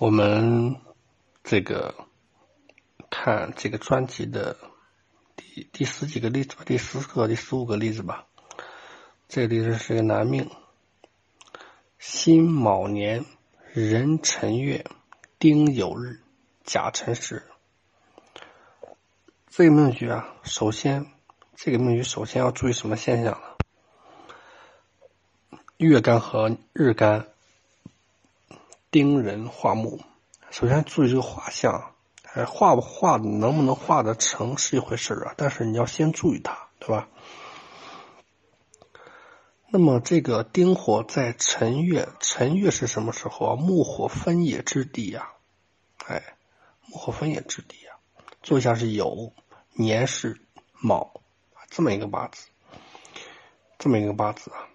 我们这个看这个专辑的第第十几个例子吧，第十个、第十五个例子吧。这个例子是个男命，辛卯年壬辰月丁酉日甲辰时。这个命局啊，首先这个命局首先要注意什么现象呢？月干和日干。丁人画木，首先注意这个画像，哎，画不画能不能画得成是一回事啊，但是你要先注意它，对吧？那么这个丁火在辰月，辰月是什么时候啊？木火分野之地呀，哎，木火分野之地呀。坐下是酉，年是卯，这么一个八字，这么一个八字啊。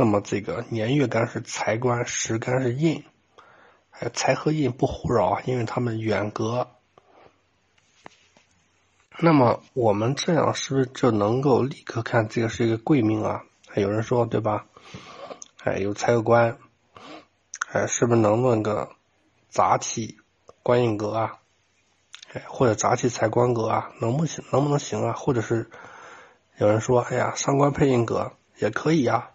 那么这个年月干是财官，时干是印，哎，财和印不互扰，因为他们远隔。那么我们这样是不是就能够立刻看这个是一个贵命啊？有人说对吧？哎，有财有官，哎，是不是能论个杂气官印格啊？哎，或者杂气财官格啊？能不行？能不能行啊？或者是有人说，哎呀，伤官配印格也可以呀？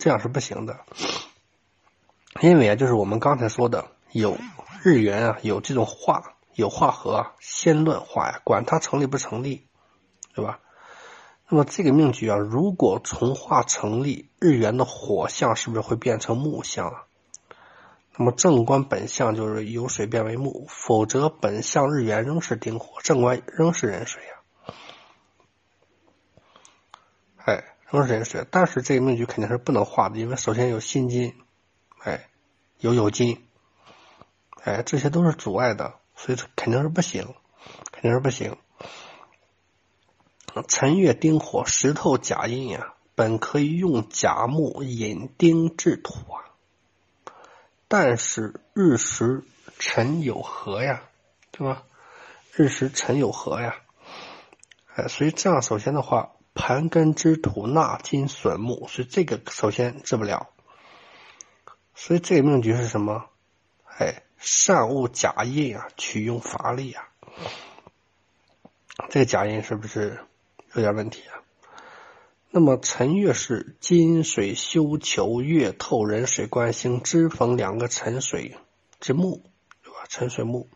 这样是不行的，因为啊，就是我们刚才说的，有日元啊，有这种化，有化合，先论化呀，管它成立不成立，对吧？那么这个命局啊，如果从化成立，日元的火象是不是会变成木象啊？那么正官本相就是由水变为木，否则本相日元仍是丁火，正官仍是壬水啊。哎。都是壬水，但是这个命局肯定是不能化的，因为首先有辛金，哎，有酉金，哎，这些都是阻碍的，所以肯定是不行，肯定是不行。辰月丁火，石头甲印呀，本可以用甲木引丁制土啊，但是日时辰酉合呀，对吧？日时辰酉合呀，哎，所以这样首先的话。盘根之土纳金损木，所以这个首先治不了。所以这个命局是什么？哎，善恶假印啊，取用乏力啊。这个假印是不是有点问题啊？那么辰月是金水修求月透人水官星支逢两个辰水之木，对吧？辰水木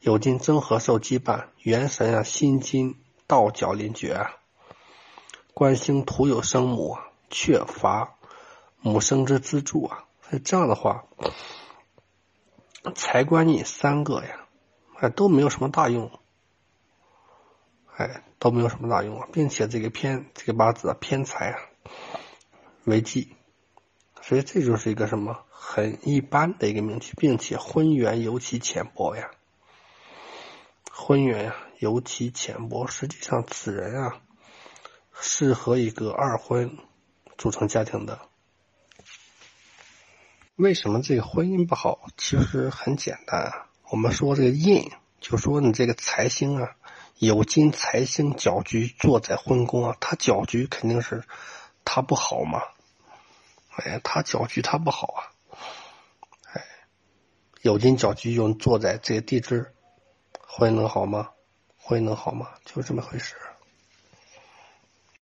有金增合受羁绊，元神啊心金道角临绝啊。官星徒有生母，却乏母生之资助啊！所以这样的话，财官印三个呀，哎都没有什么大用，哎都没有什么大用啊，并且这个偏这个八字啊偏财啊为忌，所以这就是一个什么很一般的一个命局，并且婚缘尤其浅薄呀，婚缘呀尤其浅薄，实际上此人啊。适合一个二婚组成家庭的。为什么这个婚姻不好？其实很简单啊。我们说这个印，就说你这个财星啊，有金财星搅局坐在婚宫啊，他搅局肯定是他不好嘛。哎，他搅局他不好啊。哎，有金搅局用坐在这个地支，婚姻能好吗？婚姻能好吗？就这么回事。